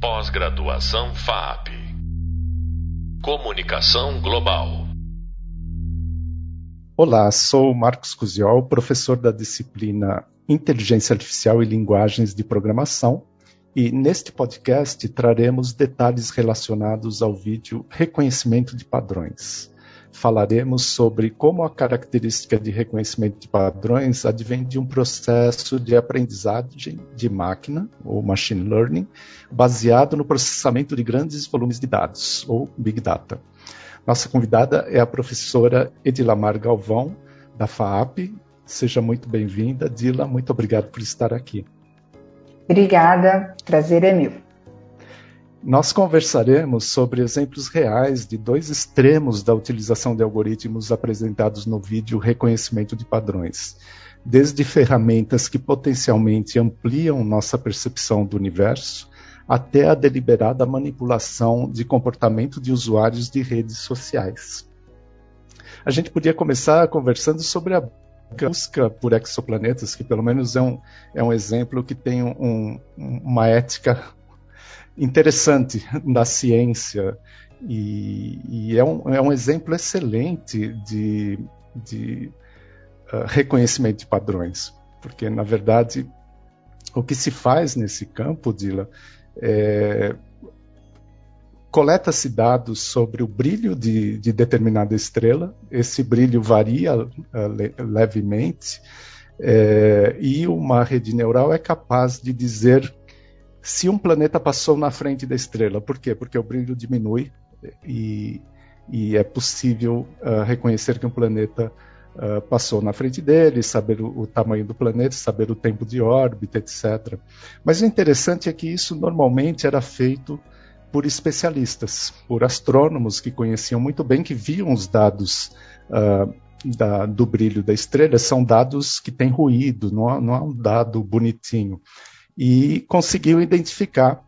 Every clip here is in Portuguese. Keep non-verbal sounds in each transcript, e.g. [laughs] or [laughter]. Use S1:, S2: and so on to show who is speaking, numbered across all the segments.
S1: Pós-graduação FAP. Comunicação Global.
S2: Olá, sou Marcos Cusiol, professor da disciplina Inteligência Artificial e Linguagens de Programação, e neste podcast traremos detalhes relacionados ao vídeo Reconhecimento de Padrões falaremos sobre como a característica de reconhecimento de padrões advém de um processo de aprendizagem de máquina, ou machine learning, baseado no processamento de grandes volumes de dados, ou Big Data. Nossa convidada é a professora Edilamar Galvão, da FAAP. Seja muito bem-vinda. Dila, muito obrigado por estar aqui.
S3: Obrigada, prazer é meu.
S2: Nós conversaremos sobre exemplos reais de dois extremos da utilização de algoritmos apresentados no vídeo Reconhecimento de Padrões, desde ferramentas que potencialmente ampliam nossa percepção do universo, até a deliberada manipulação de comportamento de usuários de redes sociais. A gente podia começar conversando sobre a busca por exoplanetas, que pelo menos é um, é um exemplo que tem um, uma ética interessante [laughs] da ciência. E, e é, um, é, um, exemplo excelente de, de uh, reconhecimento de padrões, porque na verdade o que se faz nesse campo, Dila, é coleta-se dados sobre o brilho de, de, determinada estrela, esse brilho varia uh, le, levemente, é, e uma rede neural é capaz de dizer se um planeta passou na frente da estrela. Por quê? Porque o brilho diminui e, e é possível uh, reconhecer que um planeta uh, passou na frente dele, saber o, o, tamanho do planeta, saber o tempo de órbita, etc. Mas o interessante é que isso normalmente era feito por especialistas, por astrônomos que conheciam muito bem, que viam os dados uh, da, do brilho da estrela, são dados que têm ruído, não, não é um dado bonitinho e conseguiu identificar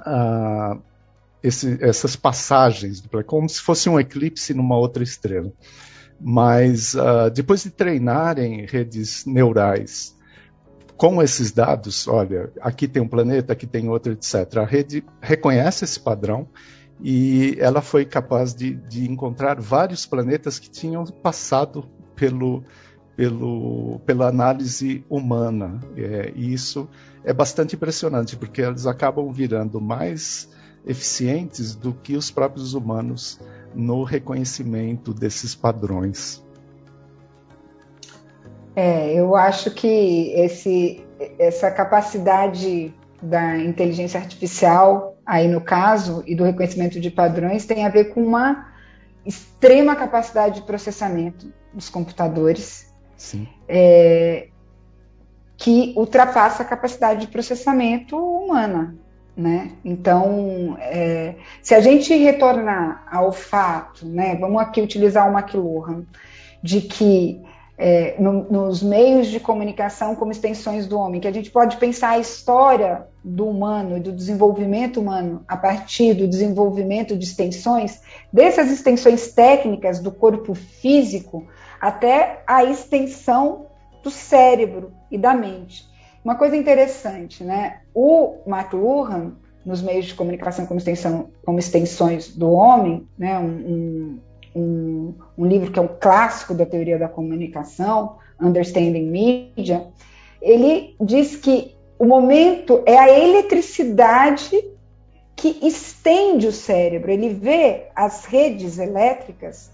S2: uh, esse, essas passagens, como se fosse um eclipse numa outra estrela. Mas uh, depois de treinarem redes neurais com esses dados, olha, aqui tem um planeta, aqui tem outro, etc. A rede reconhece esse padrão e ela foi capaz de, de encontrar vários planetas que tinham passado pelo, pelo, pela análise humana. É, e isso é bastante impressionante, porque eles acabam virando mais eficientes do que os próprios humanos no reconhecimento desses padrões.
S3: É, eu acho que esse, essa capacidade da inteligência artificial, aí no caso, e do reconhecimento de padrões, tem a ver com uma extrema capacidade de processamento dos computadores. É, que ultrapassa a capacidade de processamento humana. Né? Então, é, se a gente retornar ao fato, né, vamos aqui utilizar o McLuhan, de que é, no, nos meios de comunicação como extensões do homem, que a gente pode pensar a história do humano e do desenvolvimento humano a partir do desenvolvimento de extensões, dessas extensões técnicas do corpo físico até a extensão do cérebro e da mente. Uma coisa interessante, né? O McLuhan, nos meios de comunicação como, extensão, como extensões do homem, né? Um, um, um, livro que é um clássico da teoria da comunicação, Understanding Media, ele diz que o momento é a eletricidade que estende o cérebro. Ele vê as redes elétricas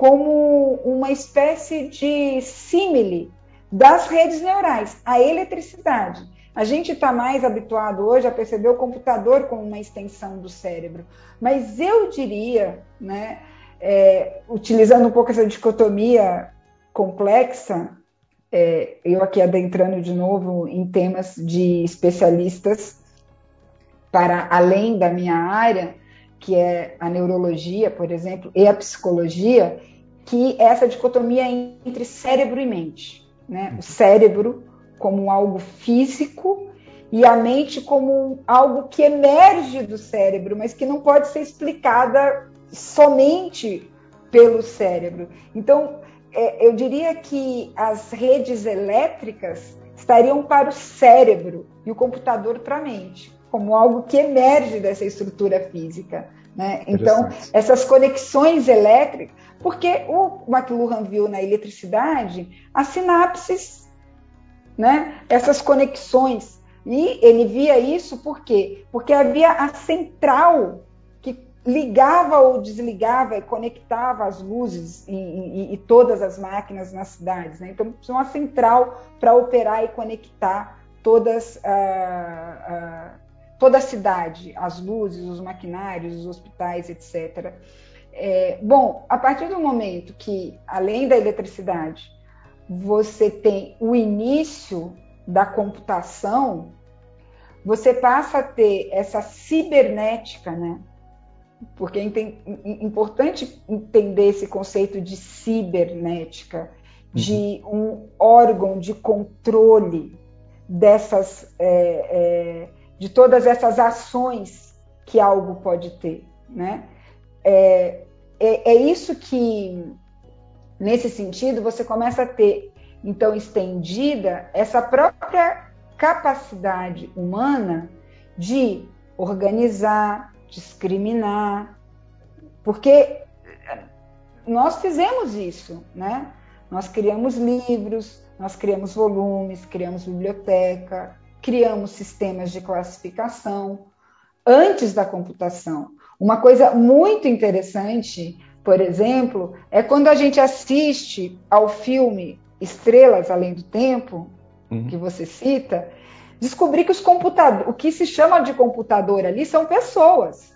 S3: como uma espécie de símile das redes neurais, a eletricidade. A gente está mais habituado hoje a perceber o computador como uma extensão do cérebro, mas eu diria, né, é, utilizando um pouco essa dicotomia complexa, é, eu aqui adentrando de novo em temas de especialistas para além da minha área, que é a neurologia, por exemplo, e a psicologia, que é essa dicotomia entre cérebro e mente né? O cérebro como algo físico e a mente como algo que emerge do cérebro, mas que não pode ser explicada somente pelo cérebro. Então, é, eu diria que as redes elétricas estariam para o cérebro e o computador para a mente. Como algo que emerge dessa estrutura física. Né? Então, essas conexões elétricas, porque o McLuhan viu na eletricidade as sinapses, né? essas conexões. E ele via isso por quê? Porque havia a central que ligava ou desligava e conectava as luzes e, e, e todas as máquinas nas cidades. Né? Então, precisa uma central para operar e conectar todas ah, ah, toda a cidade, as luzes, os maquinários, os hospitais, etc. É, bom, a partir do momento que, além da eletricidade, você tem o início da computação, você passa a ter essa cibernética, né? Porque é importante entender esse conceito de cibernética, de uhum. um órgão de controle dessas é, é, de todas essas ações que algo pode ter, né? É, é, é, isso que, nesse sentido, você começa a ter, então, estendida essa própria capacidade humana de organizar, discriminar, porque nós fizemos isso, né? Nós criamos livros, nós criamos volumes, criamos biblioteca, criamos sistemas de classificação antes da computação. Uma coisa muito interessante, por exemplo, é quando a gente assiste ao filme Estrelas Além do Tempo, uhum. que você cita, descobrir que os computadores, o que se chama de computador ali são pessoas.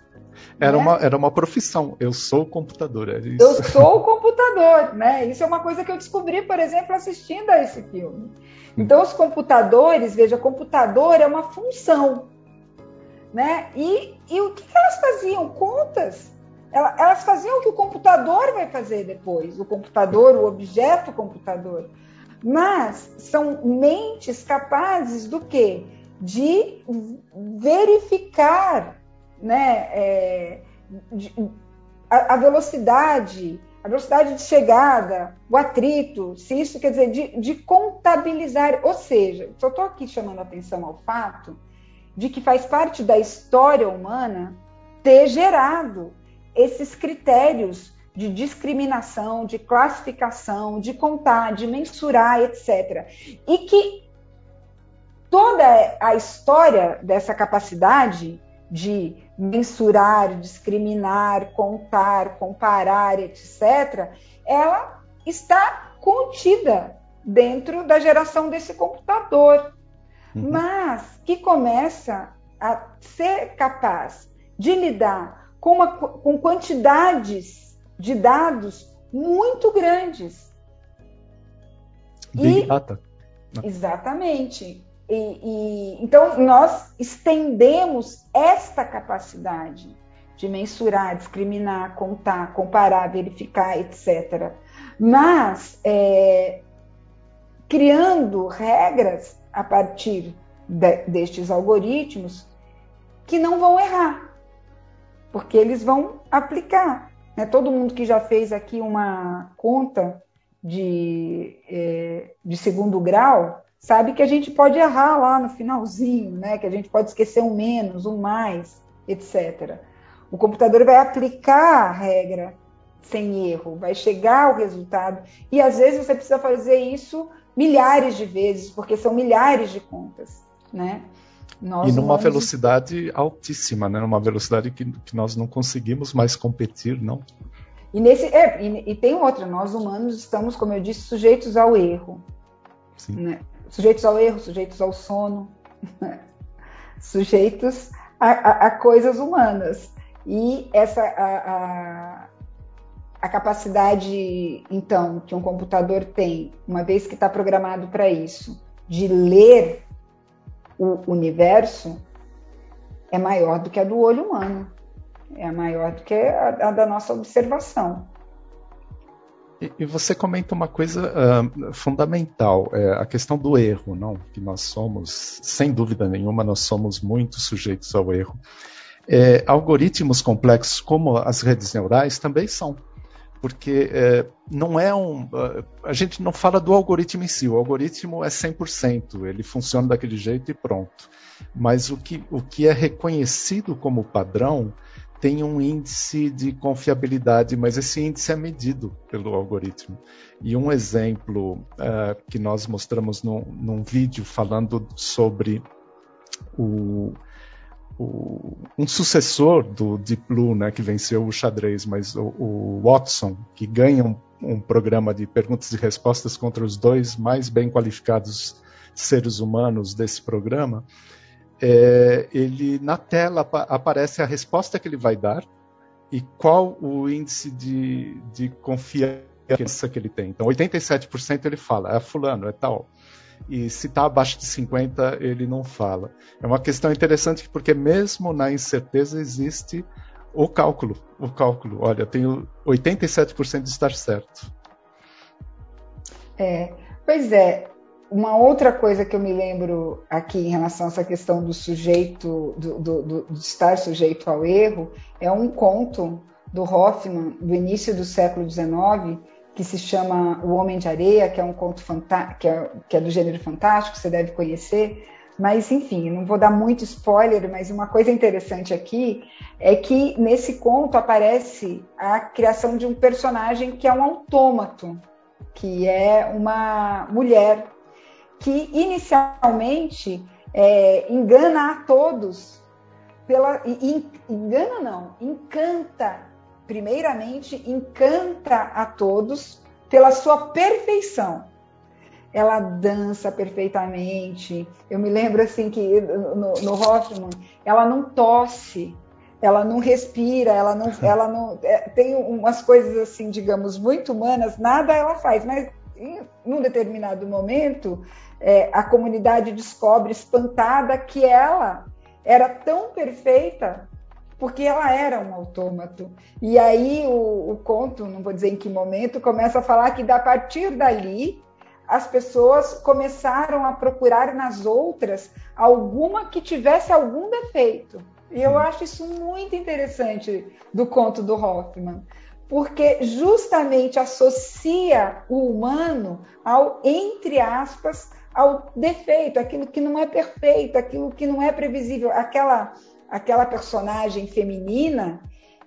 S2: Era, né? uma, era uma profissão. Eu sou computador. É
S3: eu sou o computador, né? Isso é uma coisa que eu descobri, por exemplo, assistindo a esse filme. Então, os computadores, veja, computador é uma função. Né? E, e o que, que elas faziam? Contas. Elas faziam o que o computador vai fazer depois, o computador, o objeto computador. Mas são mentes capazes do quê? De verificar né, é, de, a, a velocidade, a velocidade de chegada, o atrito, se isso quer dizer de, de contabilizar, ou seja, só estou aqui chamando atenção ao fato de que faz parte da história humana ter gerado esses critérios de discriminação, de classificação, de contar, de mensurar, etc. E que toda a história dessa capacidade de mensurar, discriminar, contar, comparar, etc., ela está contida dentro da geração desse computador, uhum. mas que começa a ser capaz de lidar com, uma, com quantidades de dados muito grandes.
S2: Big e, data.
S3: Exatamente. E, e, então, nós estendemos esta capacidade de mensurar, discriminar, contar, comparar, verificar, etc. Mas é, criando regras a partir de, destes algoritmos que não vão errar, porque eles vão aplicar. Né? Todo mundo que já fez aqui uma conta de, é, de segundo grau sabe que a gente pode errar lá no finalzinho, né? Que a gente pode esquecer um menos, um mais, etc. O computador vai aplicar a regra sem erro, vai chegar ao resultado e às vezes você precisa fazer isso milhares de vezes, porque são milhares de contas, né?
S2: Nós e numa velocidade altíssima, né? Numa velocidade que, que nós não conseguimos mais competir, não?
S3: E, nesse, é, e, e tem outra, nós humanos estamos, como eu disse, sujeitos ao erro. Né? Sujeitos ao erro, sujeitos ao sono, [laughs] sujeitos a, a, a, coisas humanas. E essa a, a, capacidade, então, que um computador tem, uma vez que está programado para isso, de ler o universo, é maior do que a do olho humano, é maior do que a, a da nossa observação.
S2: E, e você comenta uma coisa uh, fundamental, é a questão do erro, não? Que nós somos, sem dúvida nenhuma, nós somos muito sujeitos ao erro. É, algoritmos complexos como as redes neurais também são, porque é, não é um. A gente não fala do algoritmo em si, o algoritmo é 100%, ele funciona daquele jeito e pronto. Mas o que, o que é reconhecido como padrão tem um índice de confiabilidade, mas esse índice é medido pelo algoritmo. E um exemplo uh, que nós mostramos num, vídeo falando sobre o, o, um sucessor do Deep Blue, né, que venceu o xadrez, mas o, o Watson, que ganha um, um, programa de perguntas e respostas contra os dois mais bem qualificados seres humanos desse programa, é, ele na tela aparece a resposta que ele vai dar e qual o índice de, de confiança que ele tem. Então, 87% ele fala, é fulano, é tal e se está abaixo de 50 ele não fala. É uma questão interessante porque mesmo na incerteza existe o cálculo, o cálculo. Olha, tenho 87% de estar certo.
S3: É, pois é. Uma outra coisa que eu me lembro aqui em relação a essa questão do sujeito, do, do, do, de estar sujeito ao erro, é um conto do Hoffman, do início do século XIX, que se chama O Homem de Areia, que é um conto que é, que é do gênero fantástico, você deve conhecer. Mas, enfim, não vou dar muito spoiler, mas uma coisa interessante aqui é que nesse conto aparece a criação de um personagem que é um autômato, que é uma mulher que inicialmente é, engana a todos pela engana não, encanta primeiramente, encanta a todos pela sua perfeição. Ela dança perfeitamente. Eu me lembro assim que no, no Hoffman, ela não tosse, ela não respira, ela não, [laughs] ela não é, tem umas coisas assim, digamos, muito humanas. Nada ela faz, mas em um determinado momento é, a comunidade descobre espantada que ela era tão perfeita porque ela era um autômato. E aí o, o, conto, não vou dizer em que momento, começa a falar que a partir dali as pessoas começaram a procurar nas outras alguma que tivesse algum defeito. E eu acho isso muito interessante do conto do Hoffman, porque justamente associa o humano ao, entre aspas, ao defeito, aquilo que não é perfeito, aquilo que não é previsível, aquela aquela personagem feminina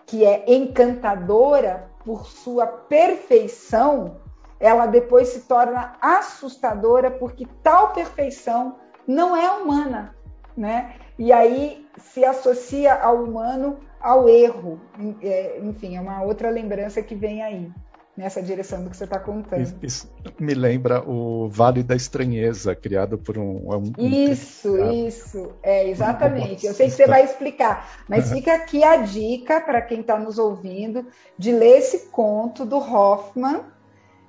S3: que é encantadora por sua perfeição, ela depois se torna assustadora porque tal perfeição não é humana, né? E aí se associa ao humano ao erro. É, enfim, é uma outra lembrança que vem aí nessa direção do que você está contando.
S2: Isso, me lembra o Vale da Estranheza, criado por um. um
S3: isso, um... isso, é exatamente. Eu sei que você vai explicar, mas fica aqui a dica para quem está nos ouvindo de ler esse conto do Hoffman.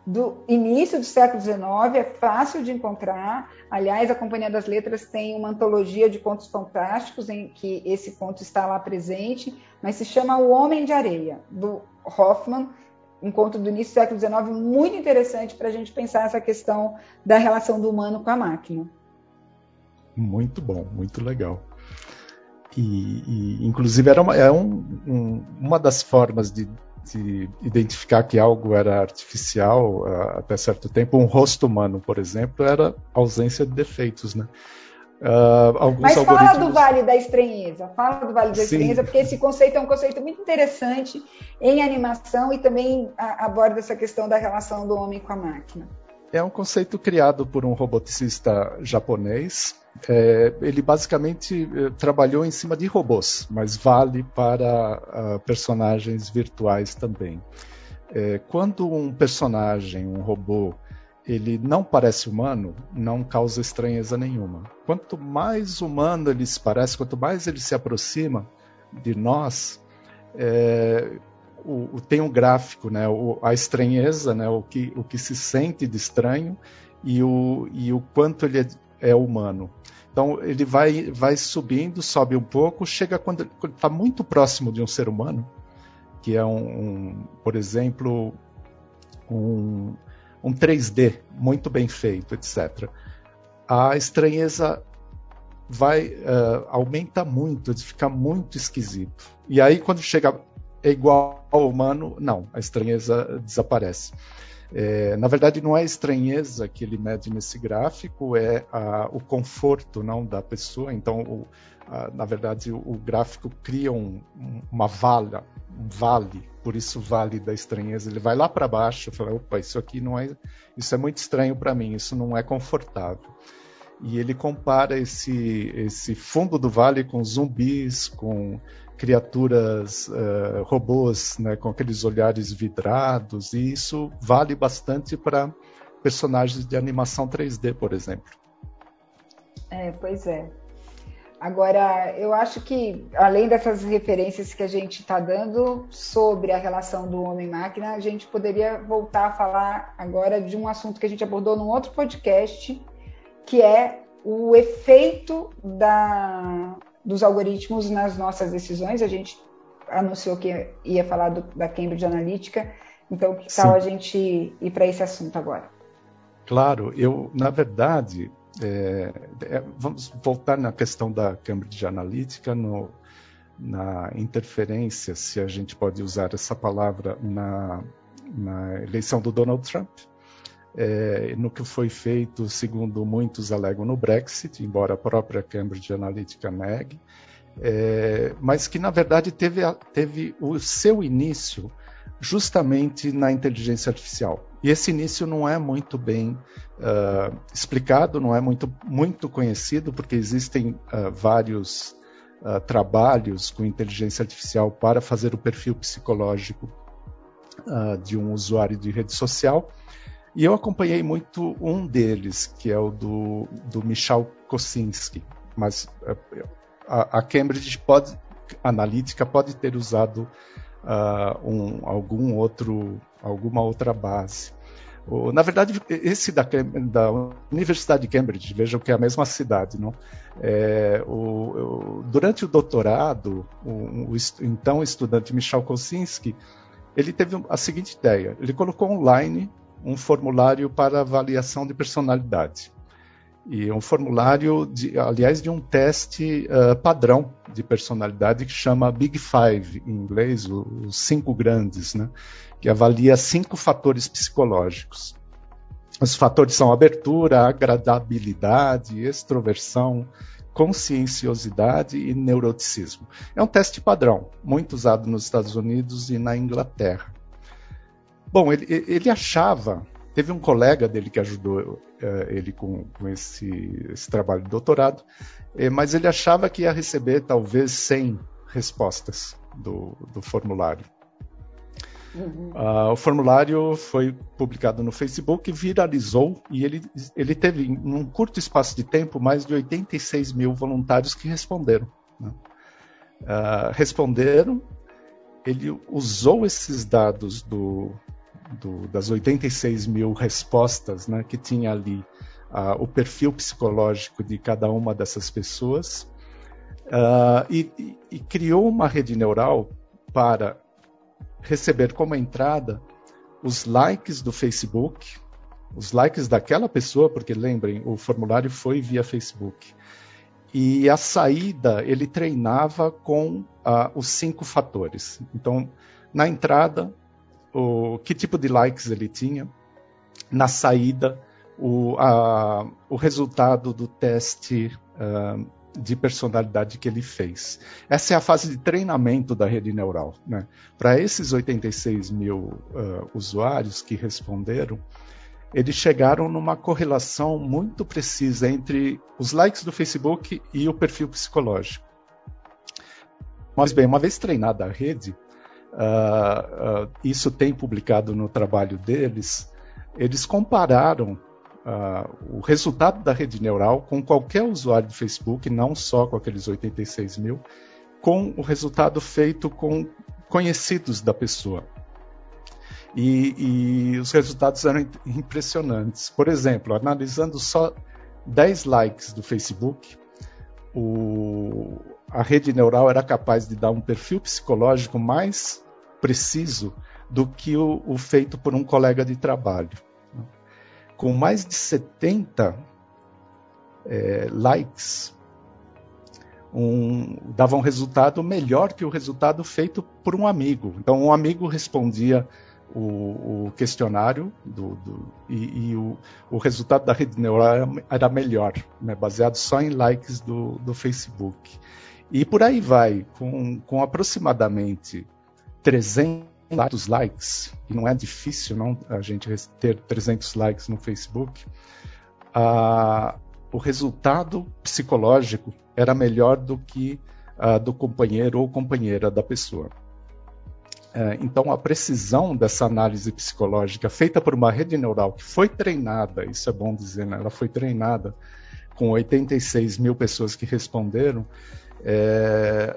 S3: Do início do século XIX, é fácil de encontrar. Aliás, a Companhia das Letras tem uma antologia de contos fantásticos em que esse conto está lá presente, mas se chama O Homem de Areia, do Hoffman, encontro do início do século XIX muito interessante para a gente pensar essa questão da relação do humano com a máquina.
S2: Muito bom, muito legal. E, e inclusive era uma, é um, um, uma das formas de, de, identificar que algo era artificial uh, até certo tempo. Um rosto humano, por exemplo, era ausência de defeitos, né?
S3: Uh, Mas fala algoritmos... do Vale da Estranheza, fala do Vale da Sim. Estranheza, porque esse conceito é um conceito muito interessante em animação e também aborda essa questão da relação do homem com a máquina.
S2: É um conceito criado por um roboticista japonês. É, ele basicamente eh, trabalhou em cima de robôs, mas vale para uh, personagens virtuais também. É, quando um personagem, um robô, ele não parece humano, não causa estranheza nenhuma. Quanto mais humano ele se parece, quanto mais ele se aproxima de nós, é, o, o, tem um gráfico, né, o, a estranheza, né, o, que, o que se sente de estranho e o, e o quanto ele é, é humano. Então ele vai, vai subindo, sobe um pouco, chega quando está muito próximo de um ser humano, que é um, um por exemplo, um, um 3D muito bem feito, etc. A estranheza vai uh, aumenta muito, fica muito esquisito. E aí quando chega é igual ao humano, não, a estranheza desaparece. É, na verdade, não é a estranheza que ele mede nesse gráfico, é a, o conforto não da pessoa. Então, o, a, na verdade, o, o gráfico cria um, uma vala, um vale, por isso vale da estranheza. Ele vai lá para baixo fala: opa, isso aqui não é, isso é muito estranho para mim, isso não é confortável. E ele compara esse, esse fundo do vale com zumbis, com criaturas, uh, robôs, né, com aqueles olhares vidrados, e isso vale bastante para personagens de animação 3D, por exemplo.
S3: É, pois é. Agora, eu acho que, além dessas referências que a gente está dando sobre a relação do homem-máquina, a gente poderia voltar a falar agora de um assunto que a gente abordou num outro podcast, que é o efeito da, dos algoritmos nas nossas decisões. A gente anunciou que ia falar do, da Cambridge Analytica, então que tal a gente ir para esse assunto agora?
S2: Claro, eu, na verdade, é, é, vamos voltar na questão da Cambridge Analytica, no, na interferência, se a gente pode usar essa palavra, na, na eleição do Donald Trump é, no que foi feito, segundo muitos alegam, no Brexit, embora a própria Cambridge Analytica negue, é, mas que na verdade teve, teve o seu início justamente na inteligência artificial. E esse início não é muito bem uh, explicado, não é muito, muito conhecido, porque existem uh, vários uh, trabalhos com inteligência artificial para fazer o perfil psicológico de um usuário de rede social. E eu acompanhei muito um deles, que é o do, do Michał Kosinski. Mas é, a, a Cambridge pode, Analytica pode ter usado uh, um, algum outro, alguma outra base. O, na verdade, esse da, da, Universidade de Cambridge, vejam que é a mesma cidade, não? É, o, o, durante o doutorado, o, então estudante Michał Kosinski, ele teve a seguinte ideia: ele colocou online um formulário para avaliação de personalidade. E um formulário, de, aliás, de um teste uh, padrão de personalidade que chama Big Five, em inglês, os cinco grandes, né? que avalia cinco fatores psicológicos. Os fatores são abertura, agradabilidade, extroversão, conscienciosidade e neuroticismo. É um teste padrão, muito usado nos Estados Unidos e na Inglaterra. Bom, ele, ele achava, teve um colega dele que ajudou uh, ele com, com esse, esse, trabalho de doutorado, eh, mas ele achava que ia receber talvez 100 respostas do, do formulário. Uhum. Uh, o formulário foi publicado no Facebook, viralizou e ele, ele teve, em um curto espaço de tempo, mais de 86 mil voluntários que responderam. Né? Uh, responderam, ele usou esses dados do, do, das 86 mil respostas né, que tinha ali uh, o perfil psicológico de cada uma dessas pessoas uh, e, e, e, criou uma rede neural para receber como entrada os likes do Facebook, os likes daquela pessoa, porque lembrem, o formulário foi via Facebook. E a saída ele treinava com uh, os cinco fatores. Então, na entrada, o, que tipo de likes ele tinha, na saída, o, a, o resultado do teste uh, de personalidade que ele fez. Essa é a fase de treinamento da rede neural. Né? Para esses 86 mil uh, usuários que responderam, eles chegaram numa correlação muito precisa entre os likes do Facebook e o perfil psicológico. Mas bem, uma vez treinada a rede, uh, uh, isso tem publicado no trabalho deles, eles compararam uh, o resultado da rede neural com qualquer usuário do Facebook, não só com aqueles 86 mil, com o resultado feito com conhecidos da pessoa. E, e, os resultados eram impressionantes. Por exemplo, analisando só 10 likes do Facebook, o, a rede neural era capaz de dar um perfil psicológico mais preciso do que o, o feito por um colega de trabalho. Com mais de 70 é, likes, um, dava um resultado melhor que o resultado feito por um amigo. Então, um amigo respondia o, o questionário do, do, e, e o, o, resultado da rede neural era melhor, né, baseado só em likes do, do Facebook. E por aí vai, com, com aproximadamente 300 likes, e não é difícil não a gente ter 300 likes no Facebook, o resultado psicológico era melhor do que a do companheiro ou companheira da pessoa. É, então, a precisão dessa análise psicológica feita por uma rede neural que foi treinada, isso é bom dizer, né? ela foi treinada com 86 mil pessoas que responderam, é,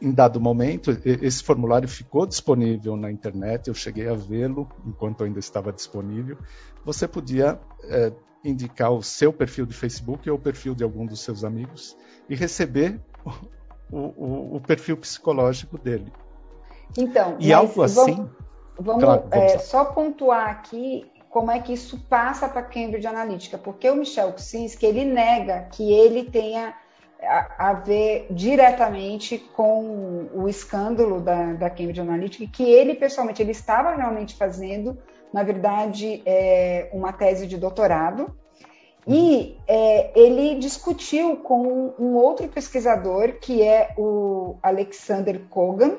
S2: em dado momento, esse formulário ficou disponível na internet, eu cheguei a vê-lo enquanto ainda estava disponível. Você podia é, indicar o seu perfil de Facebook ou o perfil de algum dos seus amigos e receber o, o, o perfil psicológico dele.
S3: Então,
S2: e algo assim.
S3: Vamos, claro, vamos é, só pontuar aqui como é que isso passa para Cambridge Analytica, porque o Michel Kuczynski ele nega que ele tenha a, a ver diretamente com o escândalo da, da Cambridge Analytica, que ele pessoalmente ele estava realmente fazendo, na verdade, é, uma tese de doutorado. E é, ele discutiu com um outro pesquisador, que é o Alexander Kogan,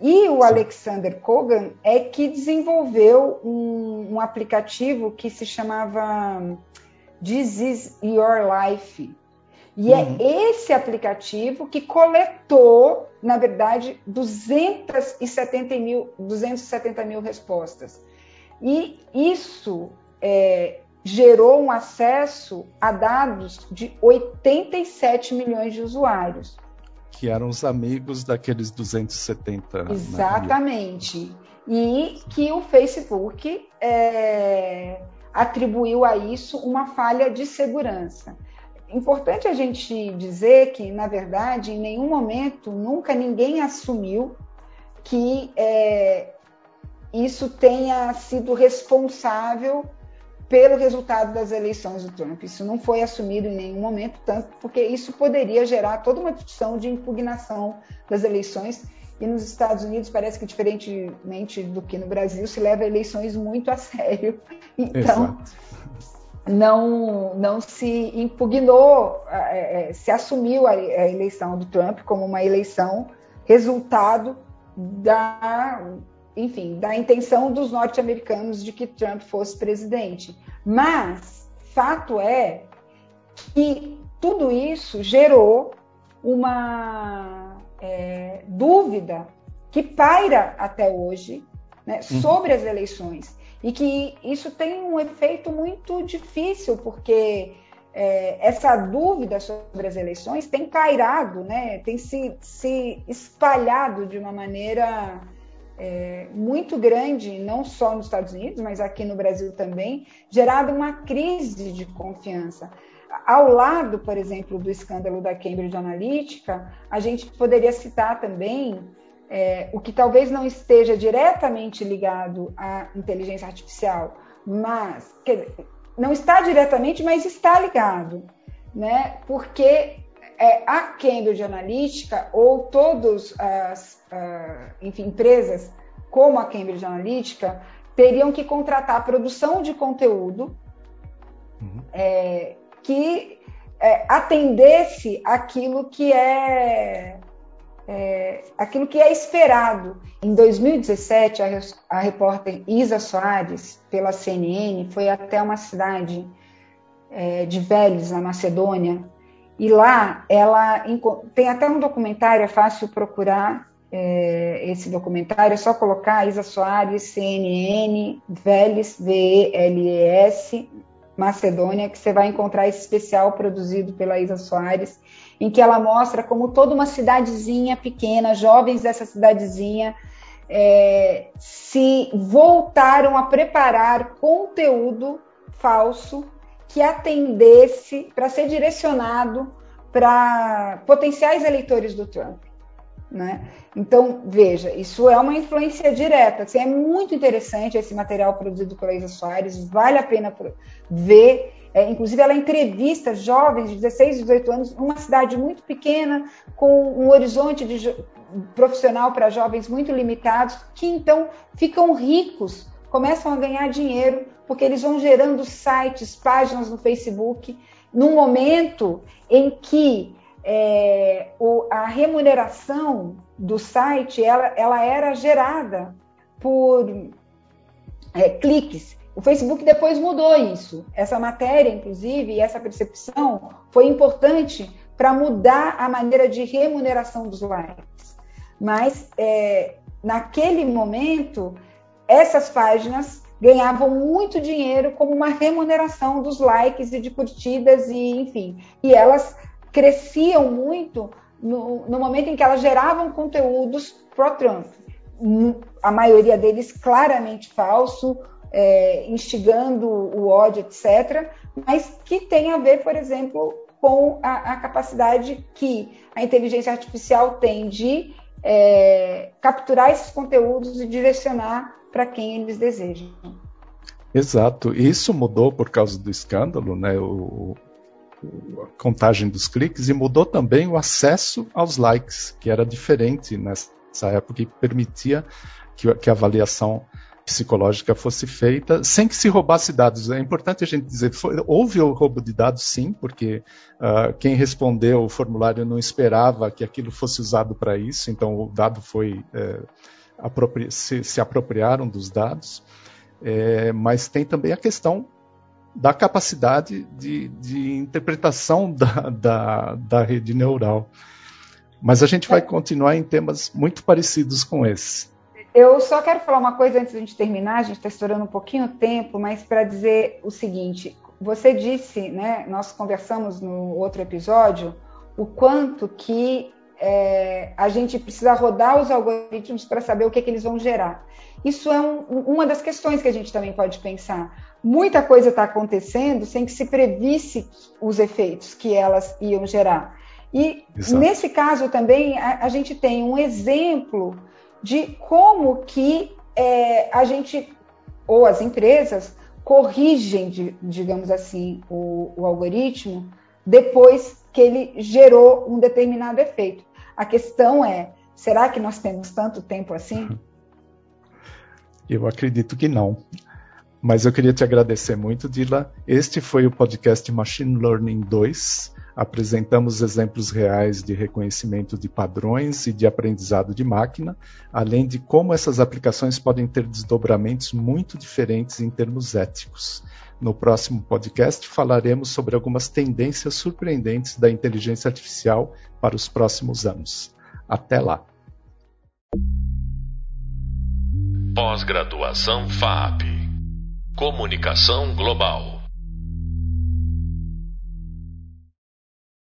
S3: e o Alexander Kogan é que desenvolveu um, um aplicativo que se chamava This is Your Life. E é uhum. é esse aplicativo que coletou, na verdade, 270 mil, 270 mil respostas. E isso é, gerou um acesso a dados de 87 milhões de usuários.
S2: Que eram os amigos daqueles 270.
S3: Né? Exatamente. E que o Facebook é, atribuiu a isso uma falha de segurança. Importante a gente dizer que, na verdade, em nenhum momento, nunca ninguém assumiu que é, isso tenha sido responsável pelo resultado das eleições do Trump. Isso não foi assumido em nenhum momento, tanto porque isso poderia gerar toda uma discussão de impugnação das eleições. E nos Estados Unidos parece que, diferentemente do que no Brasil, se leva eleições muito a sério. [laughs] Então, não, não se impugnou, é, é, se assumiu a eleição do Trump como uma eleição resultado da enfim, da intenção dos norte-americanos de que Trump fosse presidente. Mas fato é que tudo isso gerou uma é, dúvida que paira até hoje né, uhum. sobre as eleições e que isso tem um efeito muito difícil porque é, essa dúvida sobre as eleições tem pairado, né, tem se, se espalhado de uma maneira é, muito grande, não só nos Estados Unidos, mas aqui no Brasil também, gerado uma crise de confiança. Ao lado, por exemplo, do escândalo da Cambridge Analytica, a gente poderia citar também é, o que talvez não esteja diretamente ligado à inteligência artificial, mas que, não está diretamente, mas está ligado, né? Porque é, a Cambridge Analytica ou todas as uh, enfim, empresas como a Cambridge Analytica teriam que contratar produção de conteúdo uhum. é, que é, atendesse aquilo que é, é, aquilo que é esperado. Em 2017, a, a repórter Isa Soares, pela CNN, foi até uma cidade é, de Veles, na Macedônia, e lá ela tem até um documentário, é fácil procurar é, esse documentário, é só colocar Isa Soares, CNN, Veles, V-E-L-E-S, Macedônia, que você vai encontrar esse especial produzido pela Isa Soares, em que ela mostra como toda uma cidadezinha pequena, jovens dessa cidadezinha, é, se voltaram a preparar conteúdo falso que atendesse para ser direcionado para potenciais eleitores do Trump. Né? Então, veja, isso é uma influência direta. Assim, é muito interessante esse material produzido pela Isa Soares, vale a pena ver. É, inclusive, ela entrevista jovens de 16, 18 anos, numa cidade muito pequena, com um horizonte de profissional para jovens muito limitados, que então ficam ricos, começam a ganhar dinheiro, porque eles vão gerando sites, páginas no Facebook, num momento em que é, o, a remuneração do site ela, ela era gerada por é, cliques. O Facebook depois mudou isso. Essa matéria, inclusive, e essa percepção foi importante para mudar a maneira de remuneração dos likes. Mas é, naquele momento, essas páginas ganhavam muito dinheiro como uma remuneração dos likes e de curtidas e enfim. E elas cresciam muito no, no momento em que elas geravam conteúdos pró-Trump. A maioria deles claramente falso, é, instigando o ódio, etc., mas que tem a ver, por exemplo, com a, a capacidade que a inteligência artificial tem de é, capturar esses conteúdos e direcionar para quem eles desejam.
S2: Exato. Isso mudou por causa do escândalo, né? O, a contagem dos cliques e mudou também o acesso aos likes, que era diferente nessa época e permitia que, que a avaliação psicológica fosse feita sem que se roubasse dados. É importante a gente dizer, foi, houve o roubo de dados sim, porque uh, quem respondeu o formulário não esperava que aquilo fosse usado para isso, então o dado foi é, apropri se, se, apropriaram dos dados. É, mas tem também a questão da capacidade de, de interpretação da, da, da rede neural. Mas a gente vai é. continuar em temas muito parecidos com esse.
S3: Eu só quero falar uma coisa antes de a gente terminar, a gente está estourando um pouquinho o tempo, mas para dizer o seguinte: você disse, né, nós conversamos no outro episódio, o quanto que é, a gente precisa rodar os algoritmos para saber o que, que, eles vão gerar. Isso é um, uma das questões que a gente também pode pensar. Muita coisa está acontecendo sem que se previsse os efeitos que elas iam gerar. E Exato. nesse caso também a, a gente tem um exemplo de como que é, a gente, ou as empresas, corrigem, de, digamos assim, o, o algoritmo depois que ele gerou um determinado efeito. A questão é, será que nós temos tanto tempo assim? [laughs]
S2: Eu acredito que não. Mas eu queria te agradecer muito, Dila. Este foi o podcast Machine Learning 2 apresentamos exemplos reais de reconhecimento de padrões e de aprendizado de máquina, além de como essas aplicações podem ter desdobramentos muito diferentes em termos éticos. No próximo podcast falaremos sobre algumas tendências surpreendentes da inteligência artificial para os próximos anos. Até lá!
S1: Pós-graduação FAP Comunicação Global